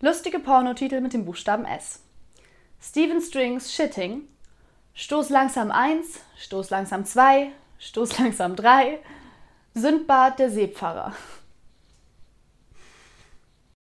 Lustige Pornotitel mit dem Buchstaben S. Steven Strings Shitting. Stoß langsam 1, Stoß langsam 2, Stoß langsam 3. Sündbad der Seepfarrer.